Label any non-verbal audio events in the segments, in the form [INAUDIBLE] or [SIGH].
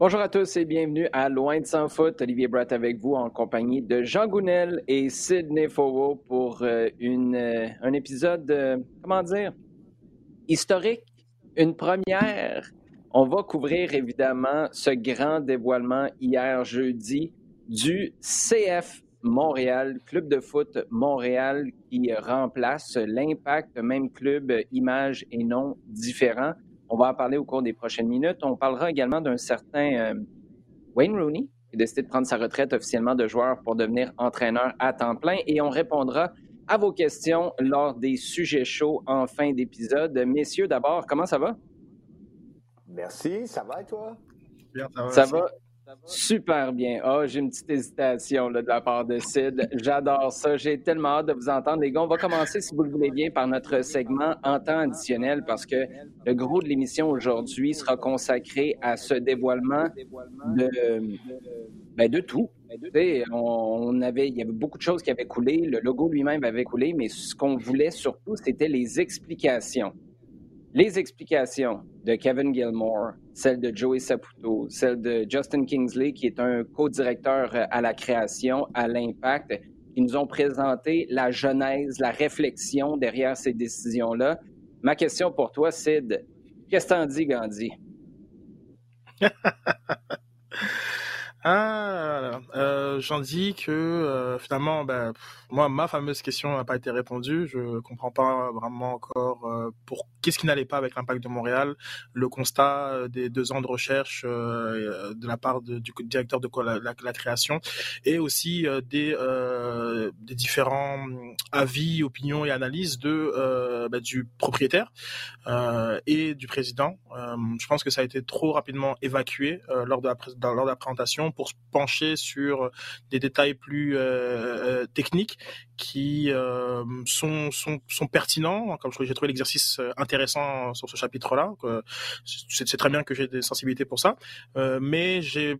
Bonjour à tous et bienvenue à Loin de sans foot. Olivier Bratt avec vous en compagnie de Jean Gounel et Sidney Fowo pour euh, une, euh, un épisode, euh, comment dire, historique, une première. On va couvrir évidemment ce grand dévoilement hier jeudi du CF Montréal, club de foot Montréal qui remplace l'Impact, même club, image et nom différents. On va en parler au cours des prochaines minutes. On parlera également d'un certain euh, Wayne Rooney qui a décidé de prendre sa retraite officiellement de joueur pour devenir entraîneur à temps plein et on répondra à vos questions lors des sujets chauds en fin d'épisode. Messieurs, d'abord, comment ça va? Merci, ça va et toi? Bien, ça va. Ça va Super bien. Ah, j'ai une petite hésitation de la part de Sid. J'adore ça. J'ai tellement hâte de vous entendre. Les gars, on va commencer, si vous le voulez bien, par notre segment en temps additionnel parce que le gros de l'émission aujourd'hui sera consacré à ce dévoilement de, ben, de tout. On avait, il y avait beaucoup de choses qui avaient coulé. Le logo lui-même avait coulé, mais ce qu'on voulait surtout, c'était les explications les explications de Kevin Gilmore, celles de Joey Saputo, celles de Justin Kingsley, qui est un co-directeur à la création, à l'impact, qui nous ont présenté la genèse, la réflexion derrière ces décisions-là. Ma question pour toi, Sid, qu'est-ce que t'en dis, Gandhi? [LAUGHS] Ah, euh, j'en dis que euh, finalement, ben, moi, ma fameuse question n'a pas été répondue. Je comprends pas vraiment encore euh, pour qu'est-ce qui n'allait pas avec l'impact de Montréal. Le constat euh, des deux ans de recherche euh, de la part du directeur de la, création et aussi des, des différents avis, opinions et analyses de ben, du propriétaire et du président. je pense que ça a été trop rapidement évacué lors de la lors de la présentation pour se pencher sur des détails plus euh, euh, techniques qui euh, sont, sont, sont, pertinents. Comme j'ai trouvé l'exercice intéressant sur ce chapitre-là, c'est très bien que j'ai des sensibilités pour ça, mais j'ai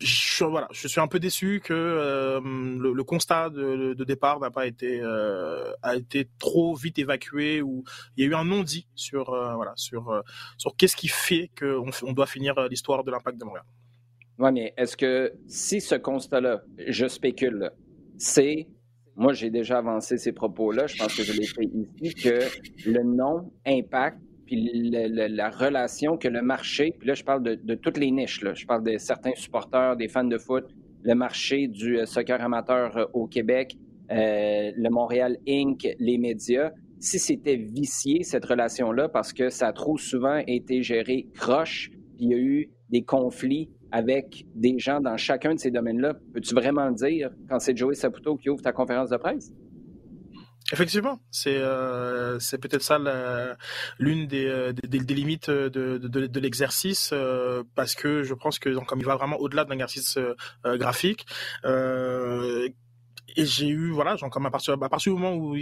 je, voilà, je suis un peu déçu que euh, le, constat de, départ n'a pas été euh, a été trop vite évacué ou il y a eu un non dit sur euh, voilà sur sur qu'est-ce qui fait qu'on on doit finir l'histoire de l'impact de Montréal. Oui, mais est-ce que si ce constat-là, je spécule, c'est, moi j'ai déjà avancé ces propos-là, je pense que je l'ai fait ici, que le nom impact, puis la relation que le marché, puis là je parle de, toutes les niches, là, je parle de certains supporters, des fans de foot, le marché du euh, soccer amateur euh, au Québec, euh, le Montréal Inc., les médias, si c'était vicié cette relation-là, parce que ça a trop souvent été géré croche, puis il y a eu des conflits avec des gens dans chacun de ces domaines-là. Peux-tu vraiment dire quand c'est Joey Saputo qui ouvre ta conférence de presse? Effectivement, c'est euh, peut-être ça l'une des, euh, des, des, limites de, de, de l'exercice euh, parce que je pense que donc, comme il va vraiment au-delà d'un exercice euh, graphique et j'ai eu voilà genre comme à partir à partir du moment où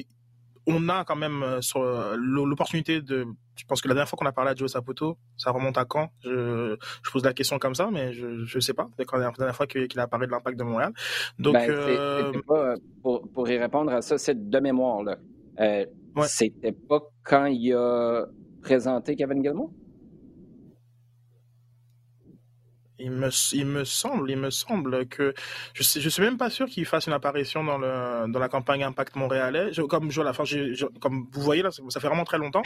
on a quand même euh, sur euh, l'opportunité de. Je pense que la dernière fois qu'on a parlé à Joe Saputo, ça remonte à quand? Je, je, pose la question comme ça, mais je ne sais pas. C'est la dernière fois qu'il a parlé de l'impact de Montréal. Donc, ben, euh... pas, pour, pour, y répondre à ça, c'est de mémoire. là. Euh, ouais. C'était pas quand il a présenté Kevin Gilmour? Il me, semble, il me semble que je sais, suis même pas sûr qu'il fasse une apparition dans la campagne Impact montréalais. Comme vous voyez là, ça fait vraiment très longtemps.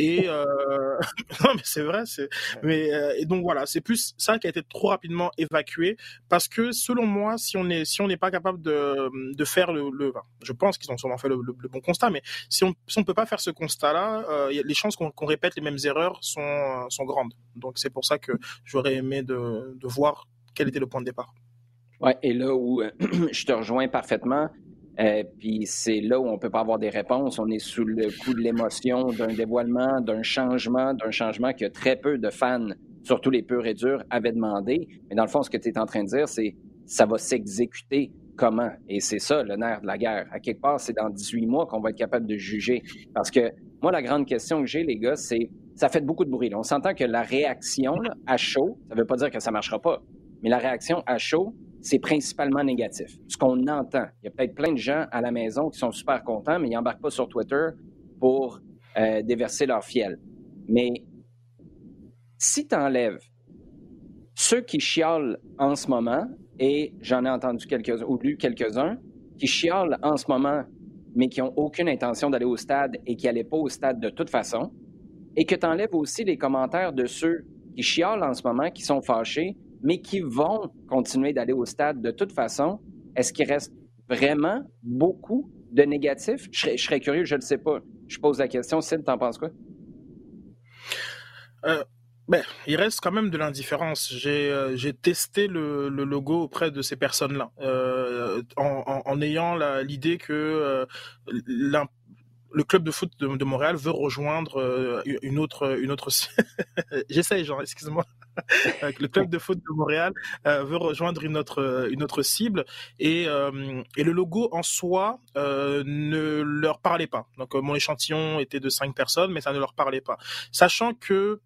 Et euh, [LAUGHS] non, mais c'est vrai, c'est. Mais euh, donc voilà, c'est plus ça qui a été trop rapidement évacué parce que selon moi, si on n'est pas capable de faire le, je pense qu'ils ont sûrement fait le, bon constat, mais si on si on peut pas faire ce constat-là, euh, les chances qu'on qu répète les mêmes erreurs sont sont grandes. Donc c'est pour ça que j'aurais aimé de de voir quel était le point de départ. Oui, et là où euh, [CLEARS THROAT] je te rejoins parfaitement, euh, puis c'est là où on ne peut pas avoir des réponses. On est sous le coup de l'émotion, d'un dévoilement, d'un changement, d'un changement que très peu de fans, surtout les purs et durs, avaient demandé. Mais dans le fond, ce que tu es en train de dire, c'est ça va s'exécuter comment? Et c'est ça, le nerf de la guerre. À quelque part, c'est dans 18 mois qu'on va être capable de juger. Parce que moi, la grande question que j'ai, les gars, c'est ça fait beaucoup de bruit. On s'entend que la réaction à chaud, ça ne veut pas dire que ça ne marchera pas, mais la réaction à chaud, c'est principalement négatif. Ce qu'on entend, il y a peut-être plein de gens à la maison qui sont super contents, mais ils n'embarquent pas sur Twitter pour euh, déverser leur fiel. Mais si tu enlèves ceux qui chiolent en ce moment, et j'en ai entendu quelques ou lu quelques-uns, qui chiolent en ce moment, mais qui n'ont aucune intention d'aller au stade et qui n'allaient pas au stade de toute façon, et que tu enlèves aussi les commentaires de ceux qui chiolent en ce moment, qui sont fâchés, mais qui vont continuer d'aller au stade de toute façon, est-ce qu'il reste vraiment beaucoup de négatifs? Je serais, curieux, je ne sais pas. Je pose la question. Sid, t'en penses quoi? Euh, ben, il reste quand même de l'indifférence. J'ai euh, testé le, logo auprès de ces personnes-là, euh, en, ayant l'idée que le club de foot de, Montréal veut rejoindre une autre une autre. J'essaye, genre, excuse-moi. le club de foot de Montréal veut rejoindre une autre une autre cible et et le logo en soi ne leur parlait pas. Donc mon échantillon était de cinq personnes, mais ça ne leur parlait pas, sachant que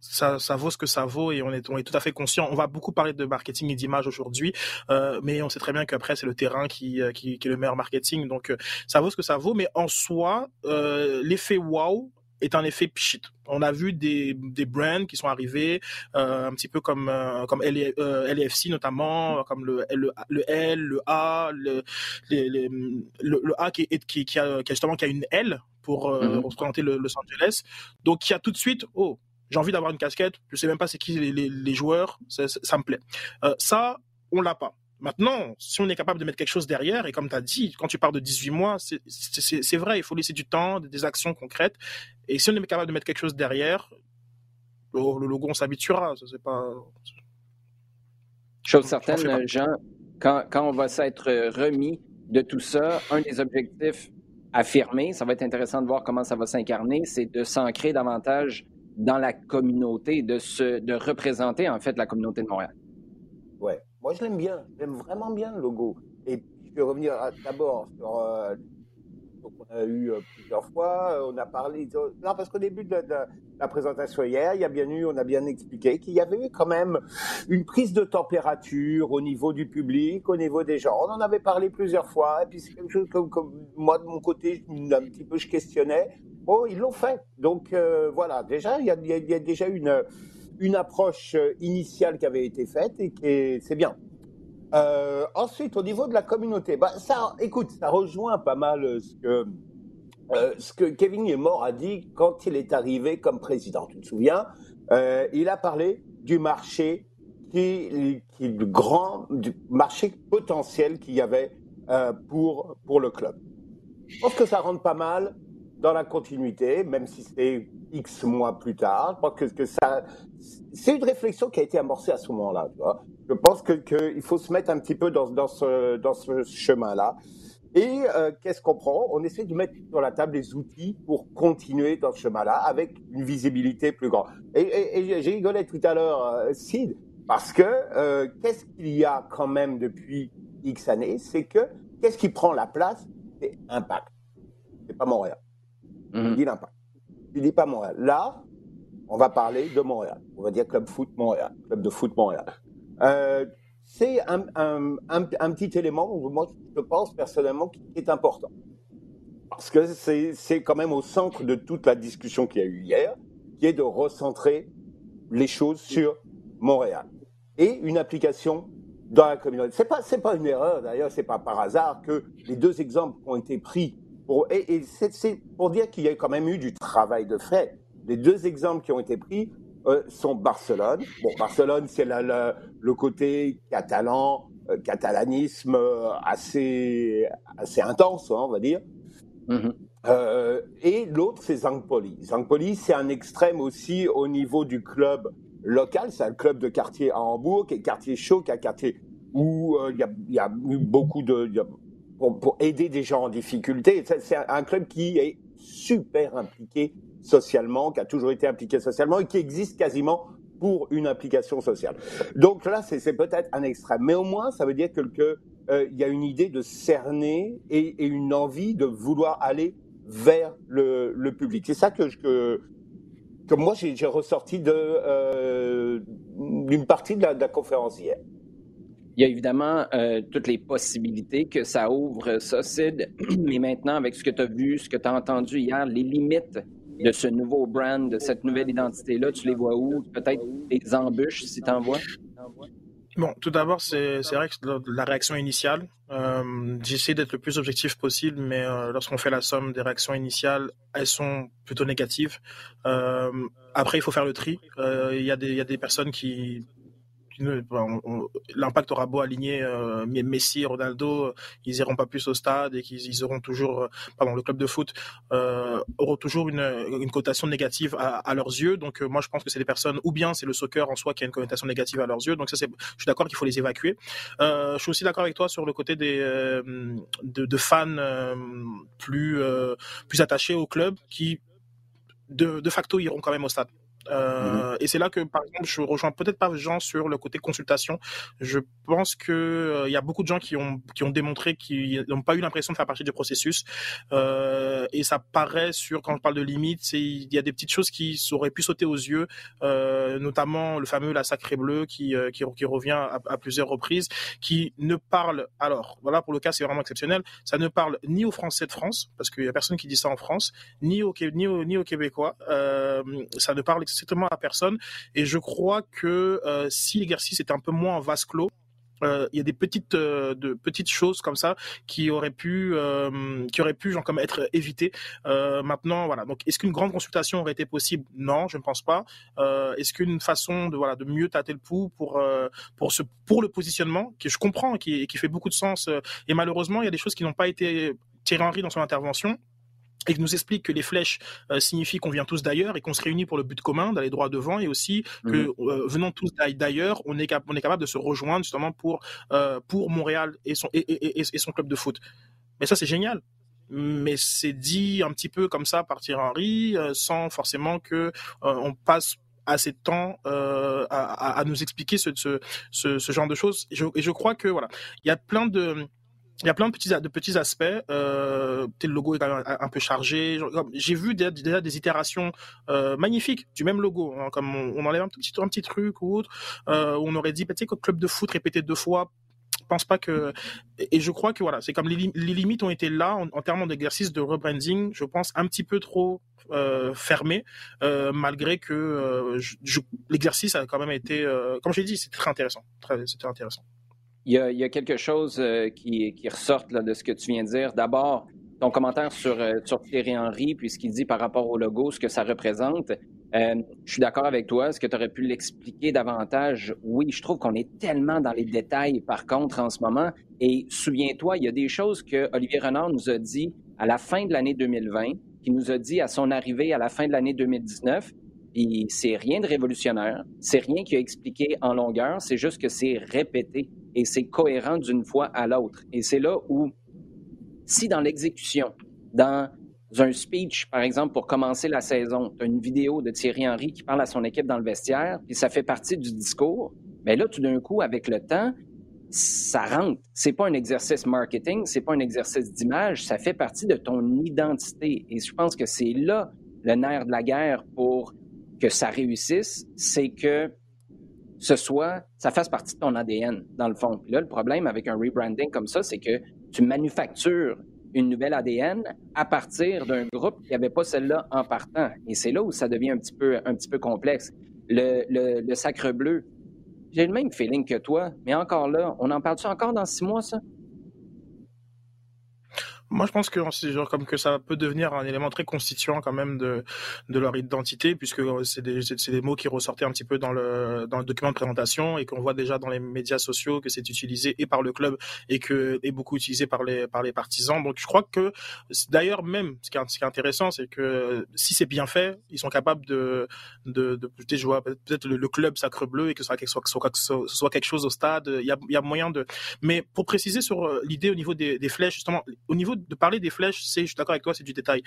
ça, ça vaut ce que ça vaut et on est, on est tout à fait conscient. On va beaucoup parler de marketing et d'image aujourd'hui, euh, mais on sait très bien qu'après c'est le terrain qui, euh, qui, qui, est le meilleur marketing. Donc euh, ça vaut ce que ça vaut, mais en soi, euh, l'effet wow est un effet pchit. On a vu des, des brands qui sont arrivés, un petit peu comme comme LFC notamment, comme le, le, le L, le A, le, le, le, A qui, est, qui, qui, a, qui a justement qui a une L pour mm-hmm. représenter le Los Angeles. Donc il y a tout de suite, oh, j'ai envie d'avoir une casquette, je sais même pas c'est qui les, joueurs, ça, me plaît. Euh, ça, on l'a pas. Maintenant, si on est capable de mettre quelque chose derrière, et comme tu as dit, quand tu parles de 18 mois, c'est vrai, il faut laisser du temps, des actions concrètes. Et si on est capable de mettre quelque chose derrière, le, logo, on s'habituera. C'est pas. Chose certaine, Jean, quand, quand on va s'être remis de tout ça, un des objectifs affirmés, ça va être intéressant de voir comment ça va s'incarner, c'est de s'ancrer davantage dans la communauté, de, se, représenter en fait la communauté de Montréal. Ouais, moi je l'aime bien, j'aime vraiment bien le logo. Et je vais revenir d'abord sur euh, on a eu euh, plusieurs fois, euh, on a parlé. Non, parce qu'au début de, la présentation hier, il y a bien eu, on a bien expliqué qu'il y avait eu quand même une prise de température au niveau du public, au niveau des gens. On en avait parlé plusieurs fois, et puis c'est quelque chose comme, comme moi de mon côté, un petit peu je questionnais. Bon, ils l'ont fait. Donc euh, voilà, déjà, il y a, déjà une, une approche initiale qui avait été faite et c'est bien. Euh, ensuite, au niveau de la communauté, bah, ça, écoute, ça rejoint pas mal ce que, euh, ce que Kevin Yemor a dit quand il est arrivé comme président. Tu te souviens euh, Il a parlé du marché qui, grand du marché potentiel qu'il y avait euh, pour pour le club. Je pense que ça rentre pas mal dans la continuité, même si c'est X mois plus tard. Je crois que, que ça, c'est une réflexion qui a été amorcée à ce moment-là. Je pense qu'il que faut se mettre un petit peu dans, dans ce, dans ce chemin-là. Et euh, qu'est-ce qu'on prend? On essaie de mettre sur la table des outils pour continuer dans ce chemin-là avec une visibilité plus grande. Et, et, j'ai rigolé tout à l'heure, euh, Sid, parce que euh, qu'est-ce qu'il y a quand même depuis X années? C'est que qu'est-ce qui prend la place? C'est Impact. C'est pas Montréal. Mm dis l'Impact. Tu dis pas Montréal. Là, on va parler de Montréal. On va dire Club Foot Montréal. Club de foot Montréal. Euh, c'est un, petit élément, moi je pense personnellement, qui est important. Parce que c'est quand même au centre de toute la discussion qu'il y a eu hier, qui est de recentrer les choses sur Montréal. Et une application dans la communauté. C'est pas, pas une erreur d'ailleurs, c'est pas par hasard que les deux exemples ont été pris pour, et, et c'est pour dire qu'il y a quand même eu du travail de fait. Les deux exemples qui ont été pris euh, sont Barcelone. Bon, Barcelone, c'est le côté catalan, euh, catalanisme euh, assez, assez intense, hein, on va dire. Mm-hmm. Euh, et l'autre, c'est Zangpoli. Zangpoli, c'est un extrême aussi au niveau du club local. C'est un club de quartier à Hambourg, qui est quartier chaud, qui est un quartier où il y, a, y, a, eu beaucoup de... pour, aider des gens en difficulté. C'est un club qui est super impliqué socialement, qui a toujours été impliqué socialement et qui existe quasiment pour une application sociale. Donc là, c'est peut-être un extrême, mais au moins, ça veut dire que, que euh, y a une idée de cerner et, une envie de vouloir aller vers le, public. C'est ça que, que, que moi j'ai ressorti de euh, d'une partie de la, de la, conférence hier. Il y a évidemment euh, toutes les possibilités que ça ouvre, ça, Sid, [CLEARS THROAT] mais maintenant, avec ce que tu as vu, ce que tu as entendu hier, les limites de ce nouveau brand, de cette nouvelle identité-là? Tu les vois où? Peut-être des embûches, si tu en vois? Bon, tout d'abord, c'est vrai que la réaction initiale, euh, j'essaie d'être le plus objectif possible, mais euh, lorsqu'on fait la somme des réactions initiales, elles sont plutôt négatives. Après, il faut faire le tri. Il y a des personnes qui l'impact aura beau aligner euh, Messi, Ronaldo, ils iront pas plus au stade et qu'ils auront toujours, euh, pardon, le club de foot euh, aura toujours une, cotation négative à, leurs yeux. Donc moi je pense que c'est des personnes, ou bien c'est le soccer en soi qui a une connotation négative à leurs yeux. Donc ça c'est, je suis d'accord qu'il faut les évacuer. je suis aussi d'accord avec toi sur le côté des de, fans plus attachés au club qui de facto iront quand même au stade. Euh, et c'est là que, par exemple, je rejoins peut-être pas Jean sur le côté consultation. Je pense que euh, il y a beaucoup de gens qui ont qui ont démontré qu'ils n'ont pas eu l'impression de faire partie du processus. Euh, et ça paraît sur quand je parle de limites, il y a des petites choses qui auraient pu sauter aux yeux, euh, notamment le fameux la sacrée bleue qui euh, qui, qui, revient à, à, plusieurs reprises, qui ne parle alors voilà pour le cas c'est vraiment exceptionnel, ça ne parle ni aux Français de France parce qu'il y a personne qui dit ça en France, ni aux ni aux, ni aux Québécois. ça ne parle strictement à personne. Et je crois que euh, si l'exercice était un peu moins en vase clos, euh, il y a des petites euh, de petites choses comme ça qui auraient pu qui auraient pu genre comme être évitées. Maintenant voilà. Donc est-ce qu'une grande consultation aurait été possible? Non je ne pense pas. Est-ce qu'une façon de voilà de mieux tâter le pouls pour pour ce pour le positionnement que je comprends qui qui fait beaucoup de sens et malheureusement il y a des choses qui n'ont pas été Thierry Henry dans son intervention et qui nous explique que les flèches euh, signifient qu'on vient tous d'ailleurs et qu'on se réunit pour le but commun, d'aller droit devant, et aussi que mhm. euh, venant tous d'ailleurs, on est, on est capable de se rejoindre justement pour, euh, pour Montréal et son, et, et, son club de foot. Mais ça, c'est génial. Mais c'est dit un petit peu comme ça par Thierry Henry, sans forcément que on passe assez de temps à, à, à, nous expliquer ce, ce, ce, ce genre de choses. Et je, et je crois que voilà, il y a plein de il y a plein de petits, de petits aspects. Euh, le logo est un, peu chargé. J'ai vu déjà, des itérations euh, magnifiques du même logo. Hein, comme on, enlève un petit, un petit truc ou autre. Euh, on aurait dit, bah, tu sais, club de foot répété deux fois. Je pense pas que. Et je crois que voilà, c'est comme les, les, limites ont été là en, termes d'exercice de rebranding. Je pense un petit peu trop euh, fermé, euh, malgré que euh, l'exercice a quand même été, euh, comme j'ai dit, c'est très intéressant. C'était intéressant. Il y, a, quelque chose euh, qui, qui ressort de ce que tu viens de dire. D'abord, ton commentaire sur, euh, sur Thierry Henry, puisqu'il dit par rapport au logo ce que ça représente. Euh, je suis d'accord avec toi. Est-ce que tu aurais pu l'expliquer davantage? Oui, je trouve qu'on est tellement dans les détails, par contre, en ce moment. Et souviens-toi, il y a des choses que Olivier Renard nous a dit à la fin de l'année 2020, qui nous a dit à son arrivée à la fin de l'année 2019. Puis c'est rien de révolutionnaire, c'est rien qui a expliqué en longueur, c'est juste que c'est répété et c'est cohérent d'une fois à l'autre. Et c'est là où, si dans l'exécution, dans un speech, par exemple, pour commencer la saison, tu une vidéo de Thierry Henry qui parle à son équipe dans le vestiaire, puis ça fait partie du discours, mais là, tout d'un coup, avec le temps, ça rentre. C'est pas un exercice marketing, c'est pas un exercice d'image, ça fait partie de ton identité. Et je pense que c'est là le nerf de la guerre pour que ça réussisse, c'est que ce soit, ça fasse partie de ton ADN, dans le fond. Puis là, le problème avec un rebranding comme ça, c'est que tu manufactures une nouvelle ADN à partir d'un groupe qui n'avait pas celle-là en partant. Et c'est là où ça devient un petit peu, un petit peu complexe. Le, le, le sacre bleu, j'ai le même feeling que toi, mais encore là, on en parle-tu encore dans six mois, ça? Moi, je pense que genre comme que ça peut devenir un élément très constituant quand même de de leur identité, puisque c'est des des mots qui ressortaient un petit peu dans le dans le document de présentation et qu'on voit déjà dans les médias sociaux que c'est utilisé et par le club et que est beaucoup utilisé par les par les partisans. Donc, je crois que d'ailleurs même ce qui est, ce qui est intéressant, c'est que si c'est bien fait, ils sont capables de de de peut-être le, club sacre bleu et que ce soit soit, soit, soit quelque chose au stade. Il y a il y a moyen de. Mais pour préciser sur euh, l'idée au niveau des, des flèches, justement, au niveau de parler des flèches, c'est, je suis d'accord avec toi, c'est du détail.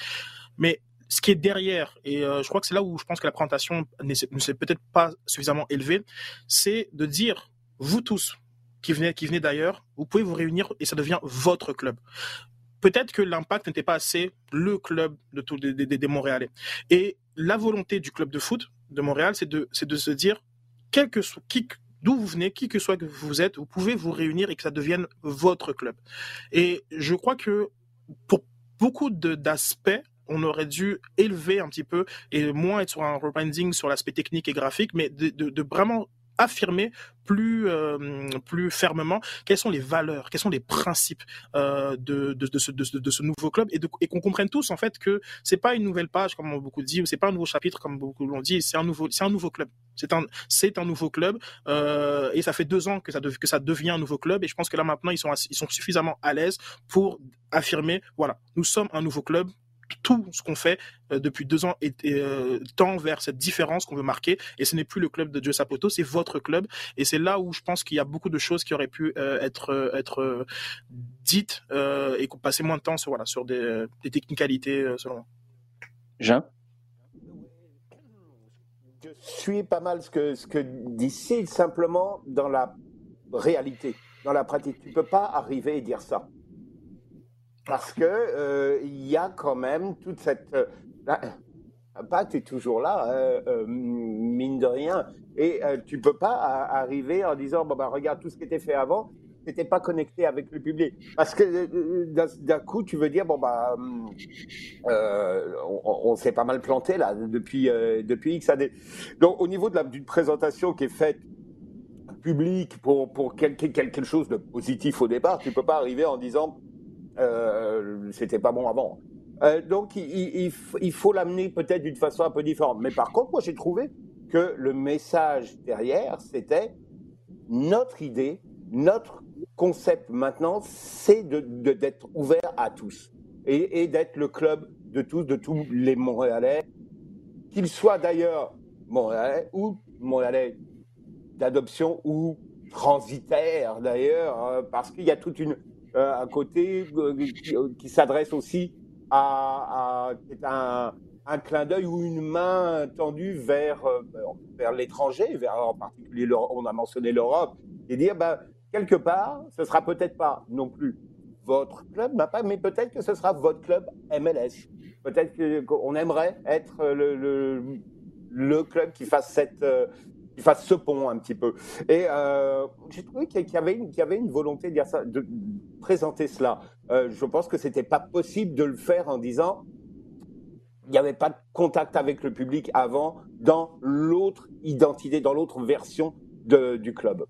Mais ce qui est derrière, et euh, je crois que c'est là où je pense que la présentation ne s'est peut-être pas suffisamment élevée, c'est de dire, vous tous qui venez, qui venez d'ailleurs, vous pouvez vous réunir et ça devient votre club. Peut-être que l'impact n'était pas assez le club de tous des, des, Montréalais. Et la volonté du club de foot de Montréal, c'est de, de se dire, quel que qui, d'où vous venez, qui que soit que vous êtes, vous pouvez vous réunir et que ça devienne votre club. Et je crois que pour beaucoup d'aspects, on aurait dû élever un petit peu et moins être sur un rebranding sur l'aspect technique et graphique, mais de, de vraiment affirmer plus euh, plus fermement quelles sont les valeurs, quels sont les principes euh, de, de, ce, de, ce nouveau club et, qu'on comprenne tous en fait que c'est pas une nouvelle page comme beaucoup dit ou c'est pas un nouveau chapitre comme beaucoup l'ont dit, c'est un nouveau c'est un nouveau club. C'est un c'est un nouveau club euh, et ça fait deux ans que ça que ça devient un nouveau club et je pense que là maintenant ils sont ils sont suffisamment à l'aise pour affirmer voilà nous sommes un nouveau club tout ce qu'on fait euh, depuis deux ans est, euh, tend vers cette différence qu'on veut marquer. Et ce n'est plus le club de Joe Sapoto, c'est votre club. Et c'est là où je pense qu'il y a beaucoup de choses qui auraient pu euh, être, être dites et qu'on passait moins de temps sur, voilà, sur des, des technicalités, selon moi. Jean? Je suis pas mal ce que, ce que dit simplement dans la réalité, dans la pratique. Tu ne peux pas arriver et dire ça parce que euh, il y a quand même toute cette euh, impact est toujours là, euh, euh, mine de rien, et tu peux pas arriver en disant bon bah regarde tout ce qui était fait avant, n'était pas connecté avec le public, parce que d'un coup tu veux dire bon bah on, on s'est pas mal planté là depuis depuis X années. Donc au niveau de d'une présentation qui est faite publique pour pour quelque quelque chose de positif au départ, tu peux pas arriver en disant euh, c'était pas bon avant. Euh, donc il, faut l'amener peut-être d'une façon un peu différente. Mais par contre, moi j'ai trouvé que le message derrière, c'était notre idée, notre concept maintenant, c'est d'être de, d'être ouvert à tous et, et d'être le club de tous, de tous les Montréalais, qu'ils soient d'ailleurs Montréalais ou Montréalais d'adoption ou transitaires d'ailleurs, hein, parce qu'il y a toute une euh, un côté euh, euh, qui, s'adresse aussi à, à un, clin d'œil ou une main tendue vers, vers l'étranger, vers en particulier, on a mentionné l'Europe, et dire, ben, quelque part, ce sera peut-être pas non plus votre club, mais peut-être que ce sera votre club MLS. Peut-être qu'on aimerait être le, le, club qui fasse cette, fasse ce pont un petit peu. Et euh, j'ai trouvé qu'il y, avait une, y avait une volonté de, présenter cela. Euh, je pense que c'était pas possible de le faire en disant il n'y avait pas de contact avec le public avant dans l'autre identité, dans l'autre version de, du club.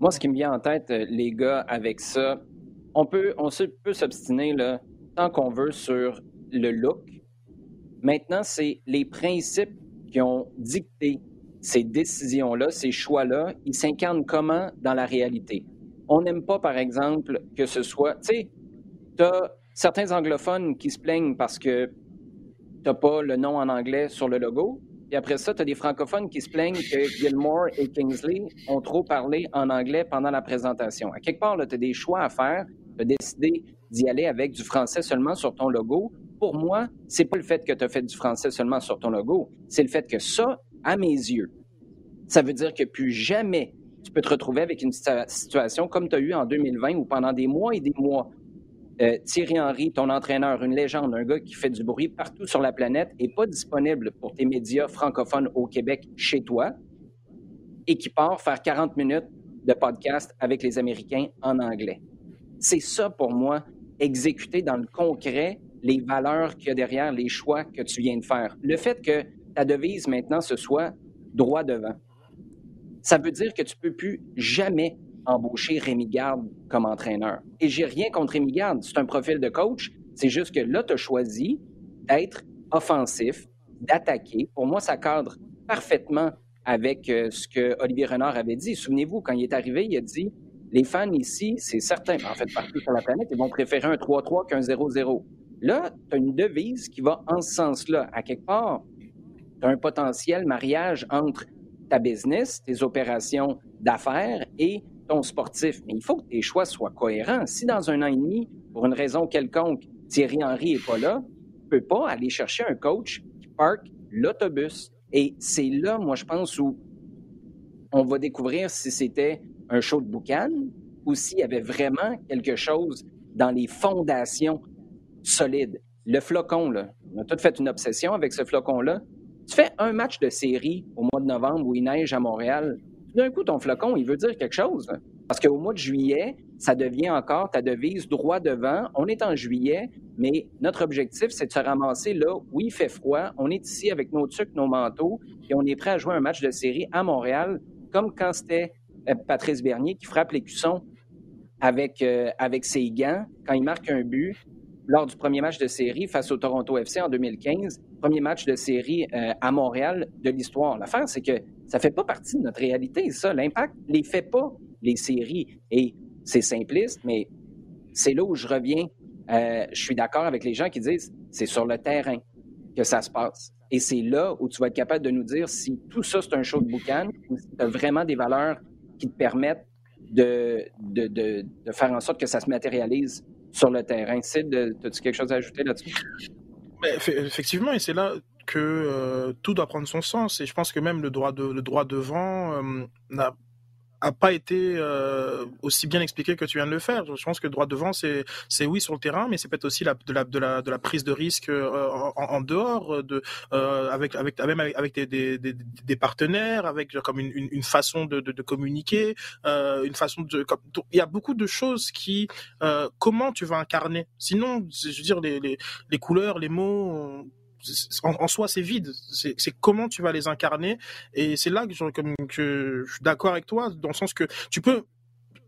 Moi, ce qui me vient en tête, euh, les gars, avec ça, on peut, on peut s'obstiner tant qu'on veut sur le look. Maintenant, c'est les principes qui ont dicté ces décisions-là, ces choix-là, ils s'incarnent comment dans la réalité? On n'aime pas, par exemple, que ce soit. Tu sais, tu as certains anglophones qui se plaignent parce que tu n'as pas le nom en anglais sur le logo. Et après ça, tu as des francophones qui se plaignent que Gilmore et Kingsley ont trop parlé en anglais pendant la présentation. À quelque part, tu as des choix à faire. Tu as décidé d'y aller avec du français seulement sur ton logo. Pour moi, c'est pas le fait que tu as fait du français seulement sur ton logo. C'est le fait que ça, à mes yeux, ça veut dire que plus jamais tu peux te retrouver avec une situation comme tu as eu en 2020 où pendant des mois et des mois, euh, Thierry Henry, ton entraîneur, une légende, un gars qui fait du bruit partout sur la planète, n'est pas disponible pour tes médias francophones au Québec chez toi et qui part faire 40 minutes de podcast avec les Américains en anglais. C'est ça pour moi, exécuter dans le concret les valeurs qu'il y a derrière les choix que tu viens de faire. Le fait que ta devise maintenant ce soit droit devant. Ça veut dire que tu peux plus jamais embaucher Rémi Garde comme entraîneur. Et j'ai rien contre Rémi Garde, c'est un profil de coach, c'est juste que là, tu as choisi d'être offensif, d'attaquer. Pour moi, ça cadre parfaitement avec euh, ce que Olivier Renard avait dit. Souvenez-vous, quand il est arrivé, il a dit les fans ici, c'est certain, en fait, partout sur la planète, ils vont préférer un 3-3 qu'un 0-0. Là, tu as une devise qui va en ce sens-là. À quelque part, tu as un potentiel mariage entre ta business, tes opérations d'affaires et ton sportif. Mais il faut que tes choix soient cohérents. Si dans un an et demi, pour une raison quelconque, Thierry Henry n'est pas là, tu ne peux pas aller chercher un coach qui parque l'autobus. Et c'est là, moi, je pense, où on va découvrir si c'était un show de boucan ou s'il y avait vraiment quelque chose dans les fondations solides. Le flocon, là, on a tout fait une obsession avec ce flocon-là. Tu fais un match de série au mois de novembre où il neige à Montréal. D'un coup, ton flocon, il veut dire quelque chose. Parce qu'au mois de juillet, ça devient encore ta devise droit devant. On est en juillet. mais notre objectif, c'est de se ramasser là où il fait froid. On est ici avec nos trucs, nos manteaux, et on est prêt à jouer un match de série à Montréal, comme quand c'était euh, Patrice Bernier qui frappe l'écusson avec, euh, avec ses gants quand il marque un but lors du premier match de série face au Toronto FC en 2015, premier match de série euh, à Montréal de l'histoire. L'affaire, c'est que ça fait pas partie de notre réalité, ça. L'impact les fait pas, les séries. Et c'est simpliste, mais c'est là où je reviens. Euh, je suis d'accord avec les gens qui disent c'est sur le terrain que ça se passe. Et c'est là où tu vas être capable de nous dire si tout ça, c'est un show de boucan ou si tu as vraiment des valeurs qui te permettent de, de, de, de, faire en sorte que ça se matérialise sur le terrain. Sid, as-tu quelque chose à ajouter là-dessus? Effectivement, et c'est là que euh, tout doit prendre son sens. Et je pense que même le droit, de, le droit devant euh, n'a a pas été euh, aussi bien expliqué que tu viens de le faire. Je pense que droit devant, c'est c'est oui sur le terrain, mais c'est peut-être aussi de la de la de la prise de risque euh, en, en, dehors de euh, avec avec même avec, des, des, des, des, partenaires, avec comme une, une, façon de, de, de communiquer, euh, une façon de comme, il y a beaucoup de choses qui comment tu vas incarner. Sinon, je veux dire les les, les couleurs, les mots en, soi, c'est vide. C'est comment tu vas les incarner. Et c'est là que, je, suis d'accord avec toi, dans le sens que tu peux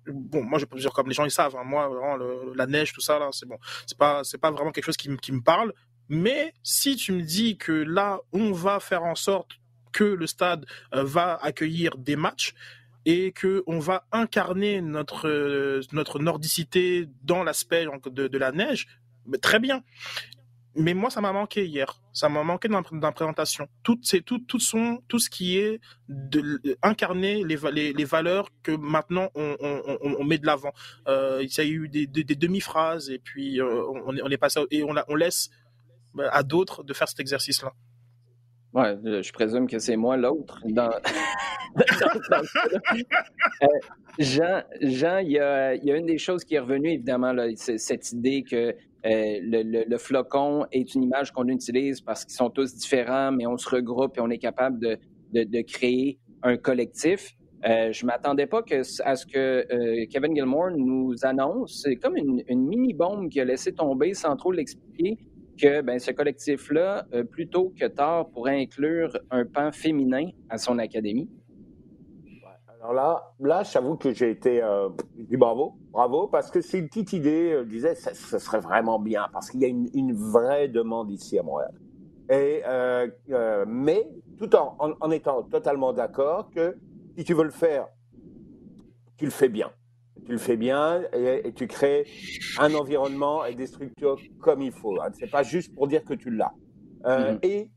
bon moi je peux dire comme les gens ils savent hein, moi vraiment, la neige tout ça là c'est bon c'est pas pas vraiment quelque chose qui, qui me parle mais si tu me dis que là on va faire en sorte que le stade euh, va accueillir des matchs et que on va incarner notre euh, notre nordicité dans l'aspect de, de, la neige très bien mais moi, ça m'a manqué hier. Ça m'a manqué dans la présentation. Tout, c'est tout, tout, son, tout ce qui est de, incarner les, les, les, valeurs que maintenant on, on, on met de l'avant. Euh, il y a eu des, des, des demi-phrases et puis euh, on, on est passé et on, on laisse bah, à d'autres de faire cet exercice-là. Ouais, je présume que c'est moi l'autre. Dans... [LAUGHS] euh, Jean, Jean il, y a, il y a une des choses qui est revenue, évidemment, là, c'est cette idée que euh, le, flocon est une image qu'on utilise parce qu'ils sont tous différents, mais on se regroupe et on est capable de, créer un collectif. Euh, je ne m'attendais pas à ce que euh, Kevin Gilmore nous annonce. C'est comme une, mini-bombe qui a laissé tomber sans trop l'expliquer que ben, ce collectif-là, plutôt que tard, pourrait inclure un pan féminin à son académie. Alors là, là, j'avoue que j'ai été euh, du bravo, bravo, parce que c'est une petite idée. Je disais, ce serait vraiment bien, parce qu'il y a une, vraie demande ici à Montréal. Et euh, euh, mais tout en, en, étant totalement d'accord que si tu veux le faire, tu le fais bien. Tu le fais bien et, tu crées un environnement et des structures comme il faut. Hein. C'est pas juste pour dire que tu l'as. Mm-hmm. et,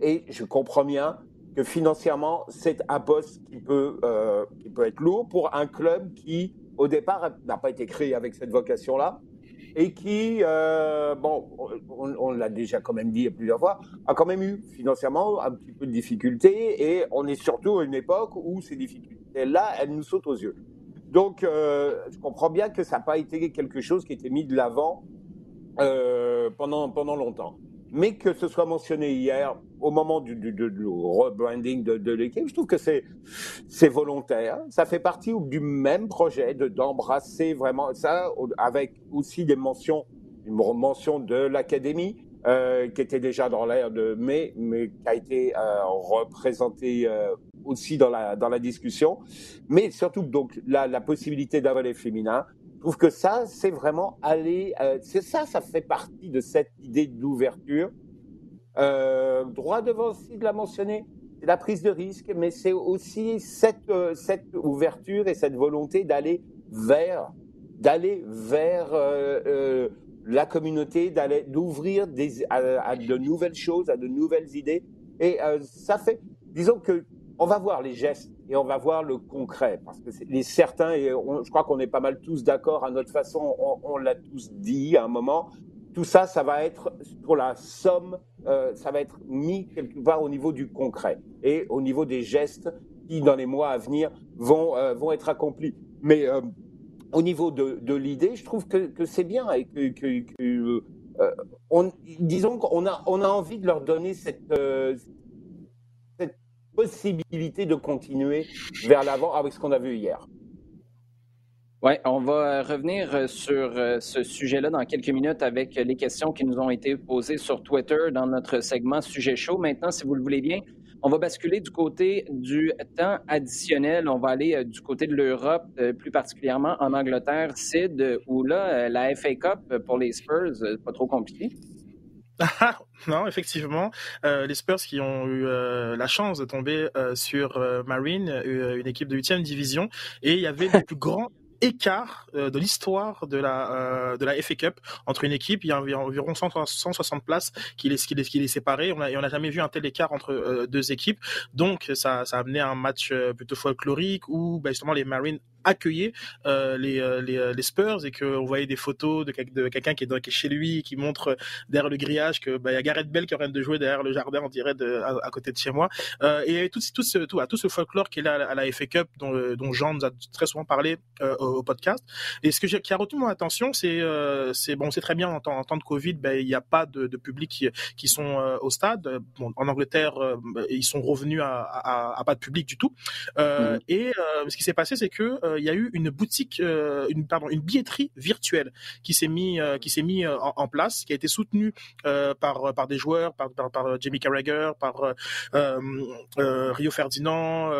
et je comprends bien que financièrement, c'est un poste qui peut, euh, qui peut être lourd pour un club qui, au départ, n'a pas été créé avec cette vocation-là et qui, euh, bon, on, l'a déjà quand même dit plusieurs fois, a quand même eu financièrement un petit peu de difficultés et on est surtout à une époque où ces difficultés-là, elles nous sautent aux yeux. Donc, euh, je comprends bien que ça n'a pas été quelque chose qui a été mis de l'avant euh, pendant, pendant longtemps mais que ce soit mentionné hier au moment du, rebranding de, l'équipe, je trouve que c'est c'est volontaire. Ça fait partie du même projet de d'embrasser vraiment ça avec aussi des mentions, une mention de l'académie. Euh, qui était déjà dans l'air de mai, mais qui a été euh, représenté euh, aussi dans la dans la discussion, mais surtout donc la, la possibilité d'avoir les féminins. Trouve que ça, c'est vraiment aller. Euh, c'est ça, ça fait partie de cette idée d'ouverture. Euh, droit devant aussi de la mentionner, c'est la prise de risque, mais c'est aussi cette, euh, ouverture et cette volonté d'aller vers, d'aller vers la communauté, d'ouvrir des, à, de nouvelles choses, à de nouvelles idées. Et ça fait, disons que on va voir les gestes et on va voir le concret, parce que les certains, et je crois qu'on est pas mal tous d'accord à notre façon, on, l'a tous dit à un moment, tout ça, ça va être pour la somme, euh, ça va être mis quelque part au niveau du concret et au niveau des gestes qui, dans les mois à venir, vont, euh, vont être accomplis. Mais euh, au niveau de, l'idée, je trouve que, c'est bien et que, on, disons qu'on a, on a envie de leur donner cette, possibilité de continuer vers l'avant avec ce qu'on a vu hier. Oui, on va revenir sur ce sujet-là dans quelques minutes avec les questions qui nous ont été posées sur Twitter dans notre segment Sujet chaud. Maintenant, si vous le voulez bien, on va basculer du côté du temps additionnel. On va aller euh, du côté de l'Europe, euh, plus particulièrement en Angleterre, Sid, où là, euh, la FA Cup pour les Spurs, pas trop compliqué. [LAUGHS] non, effectivement, les Spurs qui ont eu la chance de tomber sur Marine, une équipe de 8e division, et il y avait le [LAUGHS] plus grand écart euh, de l'histoire de la euh, de la FA Cup entre une équipe. Il y a environ 160 places qui les qui les, qui les séparées. On a, et on n'a jamais vu un tel écart entre euh, deux équipes. Donc ça ça a amené à un match plutôt folklorique où bah, justement les Marines accueillir euh, les, euh, les, euh, les, Spurs et qu'on voyait des photos de, de quelqu'un qui, est chez lui qui montre derrière le grillage que bah, y a Gareth Bell qui est en train de jouer derrière le jardin on dirait de, à, côté de chez moi. Euh, et tout, tout, ce, tout, tout ce folklore qui est là à la FA Cup dont, dont Jean nous a très souvent parlé euh, au, podcast. Et ce que qui a retenu mon attention c'est c'est bon c'est très bien en temps, en temps de Covid ben, il n'y a pas de, de public qui, qui sont au stade. Bon, en Angleterre ils sont revenus à, à, à, pas de public du tout. Mmh. et ce qui s'est passé c'est que euh, il y a eu une boutique, euh, une pardon, une billetterie virtuelle qui s'est mis euh, qui s'est mis en, place, qui a été soutenue par par des joueurs, par par, Jamie Carragher, par Rio Ferdinand,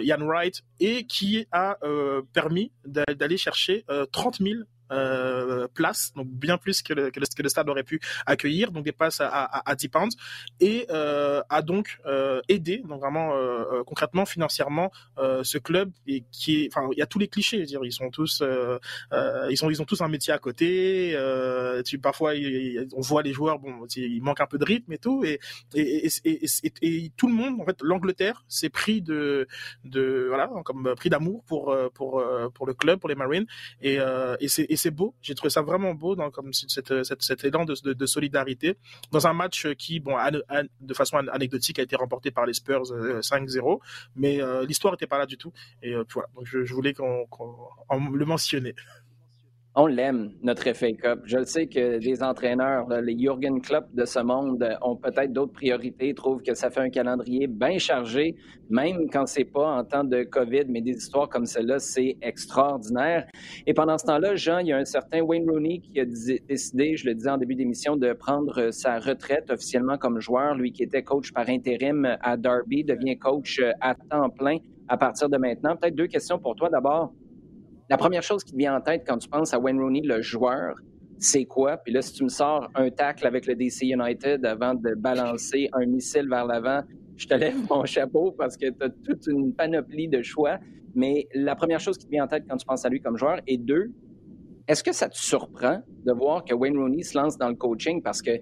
Ian Wright, et qui a permis d'aller chercher 30 000 euh, places, donc bien plus que le, que le, que, le, stade aurait pu accueillir, donc des places à, à, à 10 pounds, et euh, a donc euh, aidé, donc vraiment euh, euh, concrètement, financièrement, euh, ce club et qui est, enfin, il y a tous les clichés, dire, ils sont tous, ils sont, ils ont tous un métier à côté. tu, parfois, on voit les joueurs, bon, il manque un peu de rythme et tout, et et, et, et, et tout le monde, en fait, l'Angleterre s'est pris de, de, voilà, comme pris d'amour pour pour pour le club, pour les Marines, et, et c'est et c'est beau. J'ai trouvé ça vraiment beau comme cette, cette, cet élan de, de, solidarité dans un match qui, bon, de façon anecdotique, a été remporté par les Spurs 5-0, euh, mais euh, l'histoire n'était pas là du tout. Et euh, voilà, donc je, voulais qu'on qu le mentionne. On l'aime, notre FA Cup. Je le sais que les entraîneurs, les Jürgen Klopp de ce monde, ont peut-être d'autres priorités, trouvent que ça fait un calendrier bien chargé, même quand c'est pas en temps de COVID, mais des histoires comme celle-là, c'est extraordinaire. Et pendant ce temps-là, Jean, il y a un certain Wayne Rooney qui a décidé, je le disais en début d'émission, de prendre sa retraite officiellement comme joueur. Lui qui était coach par intérim à Derby devient coach à temps plein à partir de maintenant. Peut-être deux questions pour toi. D'abord, la première chose qui te vient en tête quand tu penses à Wayne Rooney, le joueur, c'est quoi? Puis là, si tu me sors un tacle avec le DC United avant de balancer un missile vers l'avant, je te lève mon chapeau parce que tu as toute une panoplie de choix. Mais la première chose qui te vient en tête quand tu penses à lui comme joueur, et deux, est-ce que ça te surprend de voir que Wayne Rooney se lance dans le coaching? Parce que